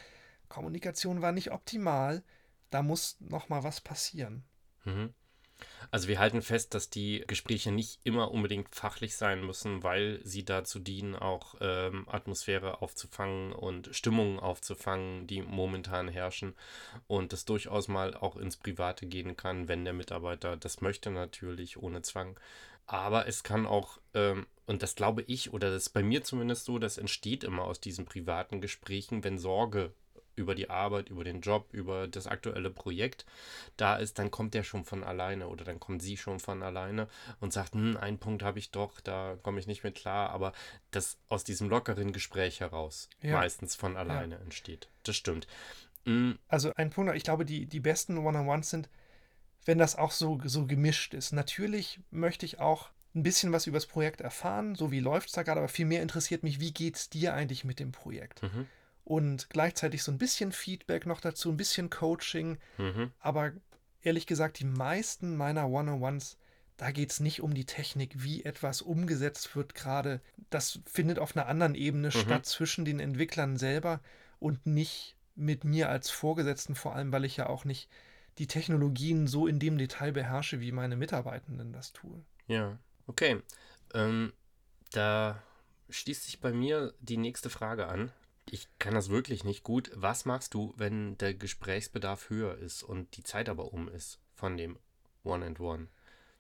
Speaker 2: Kommunikation war nicht optimal, da muss nochmal was passieren.
Speaker 1: Mhm. Also wir halten fest, dass die Gespräche nicht immer unbedingt fachlich sein müssen, weil sie dazu dienen, auch ähm, Atmosphäre aufzufangen und Stimmungen aufzufangen, die momentan herrschen und das durchaus mal auch ins Private gehen kann, wenn der Mitarbeiter das möchte natürlich, ohne Zwang. Aber es kann auch, ähm, und das glaube ich, oder das ist bei mir zumindest so, das entsteht immer aus diesen privaten Gesprächen, wenn Sorge über die Arbeit, über den Job, über das aktuelle Projekt da ist, dann kommt der schon von alleine oder dann kommt sie schon von alleine und sagt, hm, einen Punkt habe ich doch, da komme ich nicht mit klar, aber das aus diesem lockeren Gespräch heraus
Speaker 2: Ja.
Speaker 1: meistens von alleine entsteht. Das stimmt. Hm,
Speaker 2: Also ein Punkt, ich glaube, die, die besten One-on-Ones sind, wenn das auch so, so gemischt ist. Natürlich möchte ich auch ein bisschen was über das Projekt erfahren, so wie läuft es da gerade, aber viel mehr interessiert mich, wie geht es dir eigentlich mit dem Projekt?
Speaker 1: Mhm.
Speaker 2: Und gleichzeitig so ein bisschen Feedback noch dazu, ein bisschen Coaching,
Speaker 1: Mhm.
Speaker 2: aber ehrlich gesagt, die meisten meiner One-on-Ones, da geht es nicht um die Technik, wie etwas umgesetzt wird gerade. Das findet auf einer anderen Ebene statt zwischen den Entwicklern selber und nicht mit mir als Vorgesetzten, vor allem weil ich ja auch nicht die Technologien so in dem Detail beherrsche, wie meine Mitarbeitenden das tun.
Speaker 1: Ja, okay. Ähm, Da schließt sich bei mir die nächste Frage an. Ich kann das wirklich nicht gut. Was magst du, wenn der Gesprächsbedarf höher ist und die Zeit aber um ist von dem One-and-One?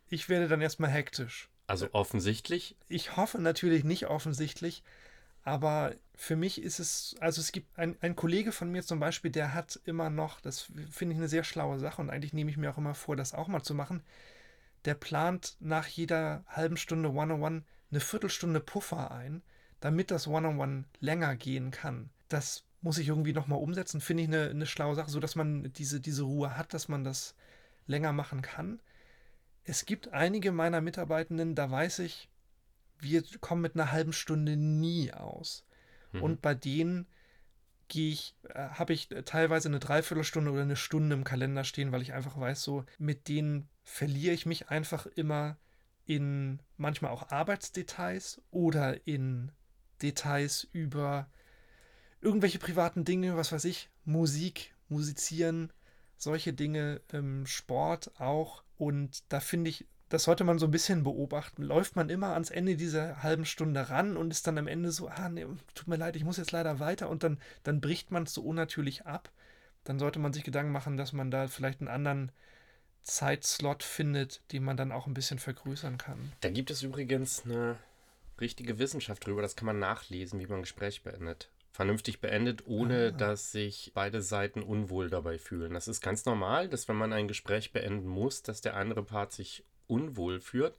Speaker 2: Ich werde dann erstmal hektisch.
Speaker 1: Also offensichtlich?
Speaker 2: Ich hoffe natürlich nicht offensichtlich, aber für mich ist es, also es gibt ein, ein Kollege von mir zum Beispiel, der hat immer noch, das finde ich eine sehr schlaue Sache und eigentlich nehme ich mir auch immer vor, das auch mal zu machen. Der plant nach jeder halben Stunde One-on-One eine Viertelstunde Puffer ein, damit das One-on-One länger gehen kann. Das muss ich irgendwie nochmal umsetzen, finde ich eine, eine schlaue Sache, sodass man diese, diese Ruhe hat, dass man das länger machen kann. Es gibt einige meiner Mitarbeitenden, da weiß ich, wir kommen mit einer halben Stunde nie aus. Mhm. Und bei denen gehe ich, äh, habe ich teilweise eine Dreiviertelstunde oder eine Stunde im Kalender stehen, weil ich einfach weiß, so mit denen verliere ich mich einfach immer in manchmal auch Arbeitsdetails oder in Details über irgendwelche privaten Dinge, was weiß ich, Musik, Musizieren, solche Dinge, ähm, Sport auch. Und da finde ich, das sollte man so ein bisschen beobachten. Läuft man immer ans Ende dieser halben Stunde ran und ist dann am Ende so, ah, nee, tut mir leid, ich muss jetzt leider weiter und dann, dann bricht man es so unnatürlich ab. Dann sollte man sich Gedanken machen, dass man da vielleicht einen anderen Zeitslot findet, den man dann auch ein bisschen vergrößern kann.
Speaker 1: Da gibt es übrigens eine richtige Wissenschaft drüber, das kann man nachlesen, wie man ein Gespräch beendet vernünftig beendet, ohne ah. dass sich beide Seiten unwohl dabei fühlen. Das ist ganz normal, dass wenn man ein Gespräch beenden muss, dass der andere Part sich unwohl führt.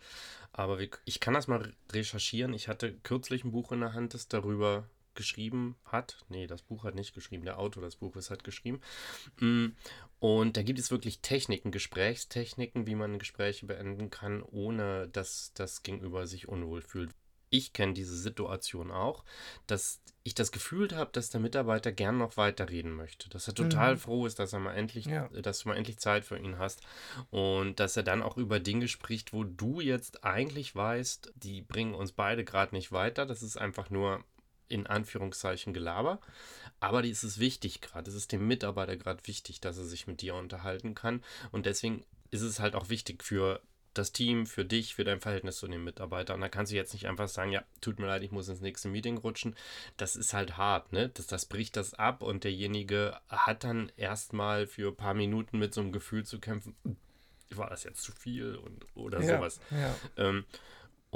Speaker 1: Aber ich kann das mal recherchieren. Ich hatte kürzlich ein Buch in der Hand, das darüber geschrieben hat. Nee, das Buch hat nicht geschrieben, der Autor des Buches hat geschrieben. Mm, und da gibt es wirklich Techniken, Gesprächstechniken, wie man Gespräche beenden kann, ohne dass das Gegenüber sich unwohl fühlt ich kenne diese Situation auch, dass ich das Gefühl habe, dass der Mitarbeiter gern noch weiterreden möchte. Dass er total mhm. froh ist, dass er mal endlich, ja. dass du mal endlich Zeit für ihn hast. Und dass er dann auch über Dinge spricht, wo du jetzt eigentlich weißt, die bringen uns beide gerade nicht weiter. Das ist einfach nur in Anführungszeichen Gelaber. Aber ist es wichtig gerade. Es ist dem Mitarbeiter gerade wichtig, dass er sich mit dir unterhalten kann. Und deswegen ist es halt auch wichtig für das Team, für dich, für dein Verhältnis zu den Mitarbeitern. Da kannst du jetzt nicht einfach sagen, ja, tut mir leid, ich muss ins nächste Meeting rutschen. Das ist halt hart, ne? Das, das bricht das ab und derjenige hat dann erstmal für ein paar Minuten mit so einem Gefühl zu kämpfen, war das jetzt zu viel und oder ja, sowas. Ja. Ähm,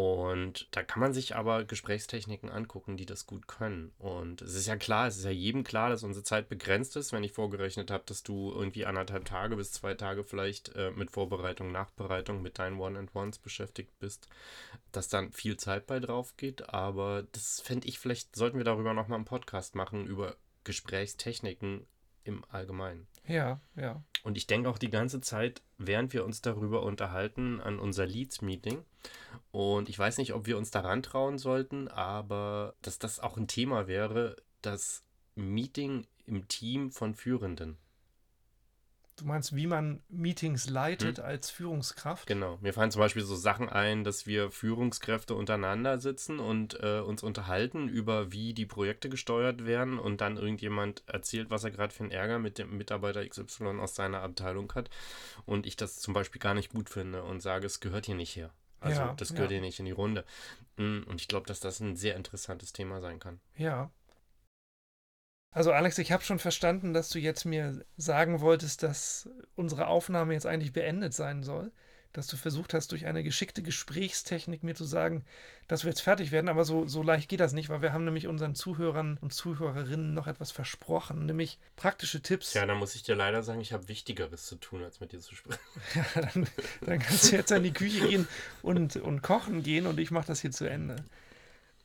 Speaker 1: und da kann man sich aber Gesprächstechniken angucken, die das gut können. Und es ist ja klar, es ist ja jedem klar, dass unsere Zeit begrenzt ist. Wenn ich vorgerechnet habe, dass du irgendwie anderthalb Tage bis zwei Tage vielleicht äh, mit Vorbereitung, Nachbereitung mit deinen One-and-Ones beschäftigt bist, dass dann viel Zeit bei drauf geht. Aber das fände ich, vielleicht sollten wir darüber nochmal einen Podcast machen, über Gesprächstechniken im Allgemeinen.
Speaker 2: Ja, ja.
Speaker 1: Und ich denke auch die ganze Zeit, während wir uns darüber unterhalten, an unser Leads-Meeting. Und ich weiß nicht, ob wir uns daran trauen sollten, aber dass das auch ein Thema wäre, das Meeting im Team von Führenden.
Speaker 2: Du meinst, wie man Meetings leitet hm? als Führungskraft?
Speaker 1: Genau. Mir fallen zum Beispiel so Sachen ein, dass wir Führungskräfte untereinander sitzen und äh, uns unterhalten über, wie die Projekte gesteuert werden und dann irgendjemand erzählt, was er gerade für einen Ärger mit dem Mitarbeiter XY aus seiner Abteilung hat und ich das zum Beispiel gar nicht gut finde und sage, es gehört hier nicht her. Also ja, das gehört ja. hier nicht in die Runde. Hm, und ich glaube, dass das ein sehr interessantes Thema sein kann.
Speaker 2: Ja, also Alex, ich habe schon verstanden, dass du jetzt mir sagen wolltest, dass unsere Aufnahme jetzt eigentlich beendet sein soll. Dass du versucht hast, durch eine geschickte Gesprächstechnik mir zu sagen, dass wir jetzt fertig werden. Aber so, so leicht geht das nicht, weil wir haben nämlich unseren Zuhörern und Zuhörerinnen noch etwas versprochen, nämlich praktische Tipps.
Speaker 1: Ja, dann muss ich dir leider sagen, ich habe Wichtigeres zu tun, als mit dir zu sprechen. <laughs>
Speaker 2: ja, dann, dann, kannst du jetzt in die Küche gehen und, und kochen gehen und ich mache das hier zu Ende.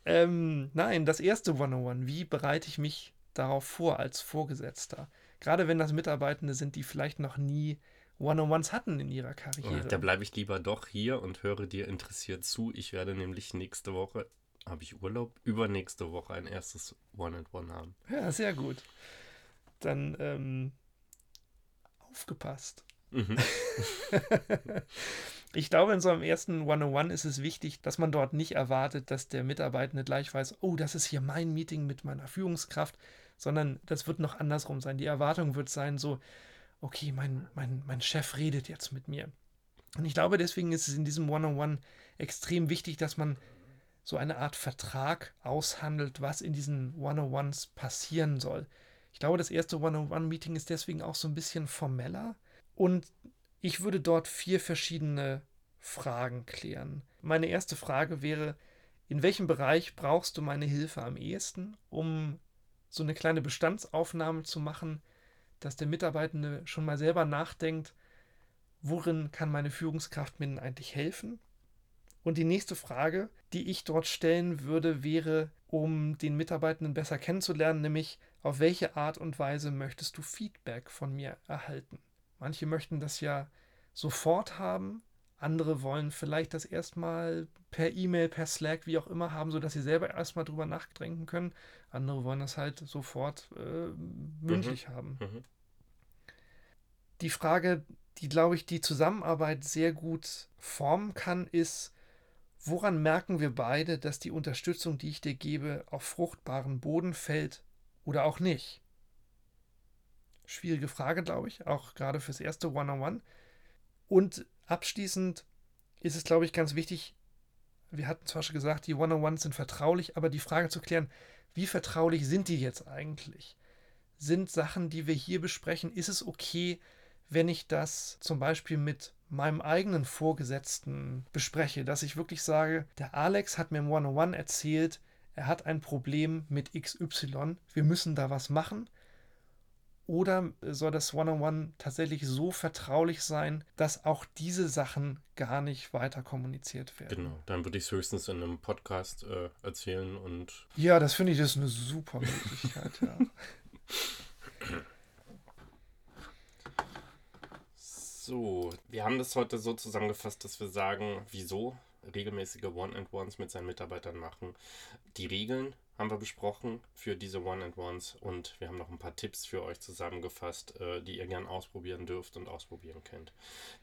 Speaker 2: Ähm, nein, das erste 101. Wie bereite ich mich darauf vor als Vorgesetzter. Gerade wenn das Mitarbeitende sind, die vielleicht noch nie One-on-Ones hatten in ihrer Karriere.
Speaker 1: da bleibe ich lieber doch hier und höre dir interessiert zu. Ich werde nämlich nächste Woche, habe ich Urlaub, übernächste Woche ein erstes One-on-One haben.
Speaker 2: Ja, sehr gut. Dann ähm, aufgepasst. Mhm. <laughs> ich glaube, in so einem ersten One-on-One ist es wichtig, dass man dort nicht erwartet, dass der Mitarbeitende gleich weiß, oh, das ist hier mein Meeting mit meiner Führungskraft sondern das wird noch andersrum sein. Die Erwartung wird sein, so, okay, mein, mein, mein Chef redet jetzt mit mir. Und ich glaube, deswegen ist es in diesem One-on-One -on -One extrem wichtig, dass man so eine Art Vertrag aushandelt, was in diesen One-on-Ones passieren soll. Ich glaube, das erste One-on-One-Meeting ist deswegen auch so ein bisschen formeller. Und ich würde dort vier verschiedene Fragen klären. Meine erste Frage wäre, in welchem Bereich brauchst du meine Hilfe am ehesten, um so eine kleine Bestandsaufnahme zu machen, dass der Mitarbeitende schon mal selber nachdenkt, worin kann meine Führungskraft mir denn eigentlich helfen? Und die nächste Frage, die ich dort stellen würde, wäre, um den Mitarbeitenden besser kennenzulernen, nämlich auf welche Art und Weise möchtest du Feedback von mir erhalten? Manche möchten das ja sofort haben, andere wollen vielleicht das erstmal per E-Mail, per Slack, wie auch immer haben, sodass sie selber erstmal drüber nachdenken können. Andere wollen das halt sofort äh, mündlich mhm. haben. Mhm. Die Frage, die, glaube ich, die Zusammenarbeit sehr gut formen kann, ist, Woran merken wir beide, dass die Unterstützung, die ich dir gebe, auf fruchtbaren Boden fällt oder auch nicht? Schwierige Frage, glaube ich, auch gerade fürs erste One-on-One. Und abschließend ist es, glaube ich, ganz wichtig, wir hatten zwar schon gesagt, die One-on-Ones sind vertraulich, aber die Frage zu klären, wie vertraulich sind die jetzt eigentlich? Sind Sachen, die wir hier besprechen, ist es okay, wenn ich das zum Beispiel mit meinem eigenen Vorgesetzten bespreche, dass ich wirklich sage, der Alex hat mir im One-on-One erzählt, er hat ein Problem mit XY, wir müssen da was machen. Oder soll das One-on-One tatsächlich so vertraulich sein, dass auch diese Sachen gar nicht weiter kommuniziert werden?
Speaker 1: Genau, dann würde ich es höchstens in einem Podcast äh, erzählen und.
Speaker 2: Ja, das finde ich das ist eine super Möglichkeit, ja. <laughs>
Speaker 1: So, wir haben das heute so zusammengefasst, dass wir sagen, wieso regelmäßige One-and-Ones mit seinen Mitarbeitern machen. Die Regeln haben wir besprochen für diese One-and-Ones und wir haben noch ein paar Tipps für euch zusammengefasst, äh, die ihr gern ausprobieren dürft und ausprobieren könnt.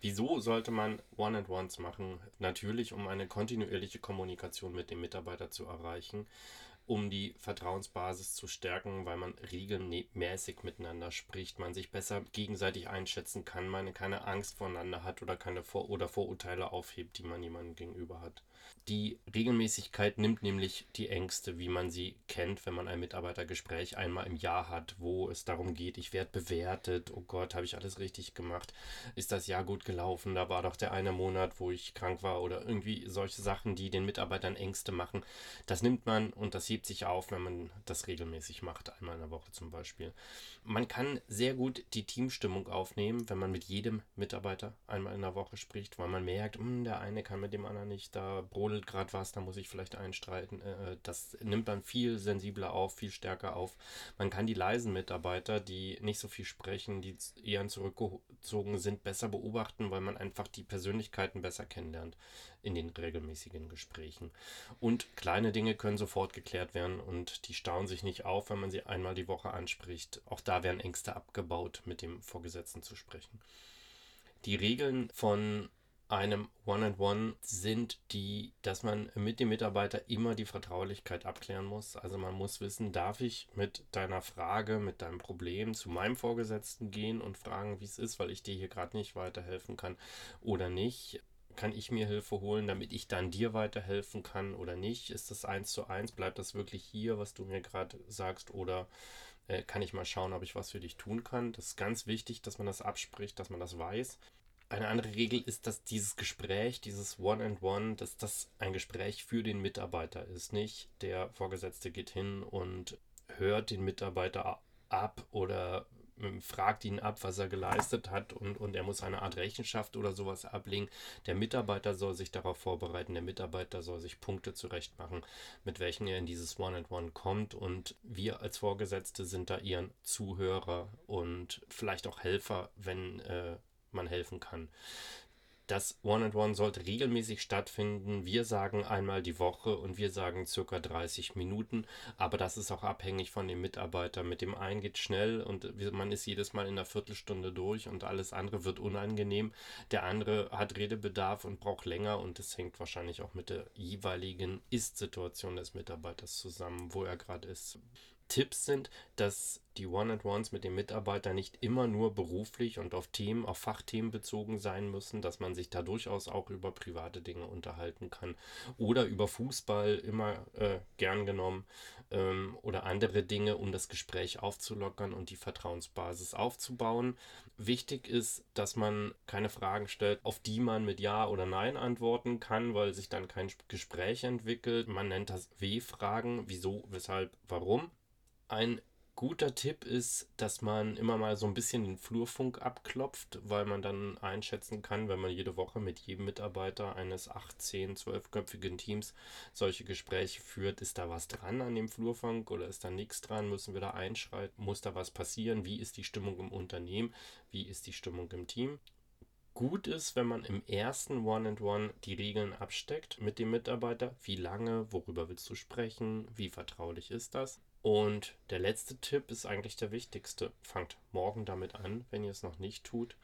Speaker 1: Wieso sollte man One-and-Ones machen? Natürlich, um eine kontinuierliche Kommunikation mit dem Mitarbeiter zu erreichen um die Vertrauensbasis zu stärken, weil man regelmäßig miteinander spricht, man sich besser gegenseitig einschätzen kann, man keine Angst voneinander hat oder keine Vor oder Vorurteile aufhebt, die man jemandem gegenüber hat. Die Regelmäßigkeit nimmt nämlich die Ängste, wie man sie kennt, wenn man ein Mitarbeitergespräch einmal im Jahr hat, wo es darum geht, ich werde bewertet, oh Gott, habe ich alles richtig gemacht, ist das Jahr gut gelaufen, da war doch der eine Monat, wo ich krank war oder irgendwie solche Sachen, die den Mitarbeitern Ängste machen. Das nimmt man und das hebt sich auf, wenn man das regelmäßig macht, einmal in der Woche zum Beispiel. Man kann sehr gut die Teamstimmung aufnehmen, wenn man mit jedem Mitarbeiter einmal in der Woche spricht, weil man merkt, hm, der eine kann mit dem anderen nicht, da brodelt gerade was, da muss ich vielleicht einstreiten. Äh, äh, das nimmt man viel sensibler auf, viel stärker auf. Man kann die leisen Mitarbeiter, die nicht so viel sprechen, die eher zurückgezogen sind, besser beobachten, weil man einfach die Persönlichkeiten besser kennenlernt in den regelmäßigen Gesprächen. Und kleine Dinge können sofort geklärt werden und die stauen sich nicht auf, wenn man sie einmal die Woche anspricht. Auch da werden Ängste abgebaut, mit dem Vorgesetzten zu sprechen. Die Regeln von einem One-and-One sind die, dass man mit dem Mitarbeiter immer die Vertraulichkeit abklären muss. Also man muss wissen, darf ich mit deiner Frage, mit deinem Problem zu meinem Vorgesetzten gehen und fragen, wie es ist, weil ich dir hier gerade nicht weiterhelfen kann oder nicht kann ich mir Hilfe holen, damit ich dann dir weiterhelfen kann oder nicht? Ist das eins zu eins? Bleibt das wirklich hier, was du mir gerade sagst? Oder äh, kann ich mal schauen, ob ich was für dich tun kann? Das ist ganz wichtig, dass man das abspricht, dass man das weiß. Eine andere Regel ist, dass dieses Gespräch, dieses One-and-One, -One, dass das ein Gespräch für den Mitarbeiter ist. Nicht der Vorgesetzte geht hin und hört den Mitarbeiter ab oder ähm, fragt ihn ab, was er geleistet hat und, und er muss eine Art Rechenschaft oder sowas ablegen. Der Mitarbeiter soll sich darauf vorbereiten, der Mitarbeiter soll sich Punkte zurechtmachen, mit welchen er in dieses One-and-One -One kommt und wir als Vorgesetzte sind da ihren Zuhörer und vielleicht auch Helfer, wenn äh, man helfen kann. Das One-and-One sollte regelmäßig stattfinden. Wir sagen einmal die Woche und wir sagen circa 30 Minuten. Aber das ist auch abhängig von dem Mitarbeiter. Mit dem einen geht schnell und man ist jedes Mal in einer Viertelstunde durch und alles andere wird unangenehm. Der andere hat Redebedarf und braucht länger und das hängt wahrscheinlich auch mit der jeweiligen Ist-Situation des Mitarbeiters zusammen, wo er gerade ist. Tipps sind, dass die One-and-Ones mit den Mitarbeitern nicht immer nur beruflich und auf Themen, auf Fachthemen bezogen sein müssen, dass man sich da durchaus auch über private Dinge unterhalten kann oder über Fußball immer äh, gern genommen ähm, oder andere Dinge, um das Gespräch aufzulockern und die Vertrauensbasis aufzubauen. Wichtig ist, dass man keine Fragen stellt, auf die man mit Ja oder Nein antworten kann, weil sich dann kein Gespräch entwickelt. Man nennt das W-Fragen, wieso, weshalb, warum. Ein guter Tipp ist, dass man immer mal so ein bisschen den Flurfunk abklopft, weil man dann einschätzen kann, wenn man jede Woche mit jedem Mitarbeiter eines 8, 10, 12-köpfigen Teams solche Gespräche führt, ist da was dran an dem Flurfunk oder ist da nichts dran? Müssen wir da einschreiten? Muss da was passieren? Wie ist die Stimmung im Unternehmen? Wie ist die Stimmung im Team? Gut ist, wenn man im ersten One-and-One -One die Regeln absteckt mit dem Mitarbeiter. Wie lange, worüber willst du sprechen, wie vertraulich ist das? Und der letzte Tipp ist eigentlich der wichtigste. Fangt morgen damit an, wenn ihr es noch nicht tut.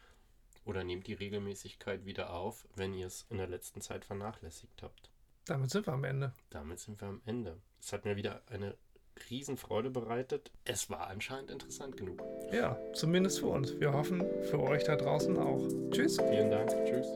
Speaker 1: Oder nehmt die Regelmäßigkeit wieder auf, wenn ihr es in der letzten Zeit vernachlässigt habt.
Speaker 2: Damit sind wir am Ende.
Speaker 1: Damit sind wir am Ende. Es hat mir wieder eine Riesenfreude bereitet. Es war anscheinend interessant genug.
Speaker 2: Ja, zumindest für uns. Wir hoffen, für euch da draußen auch. Tschüss.
Speaker 1: Vielen Dank. Tschüss.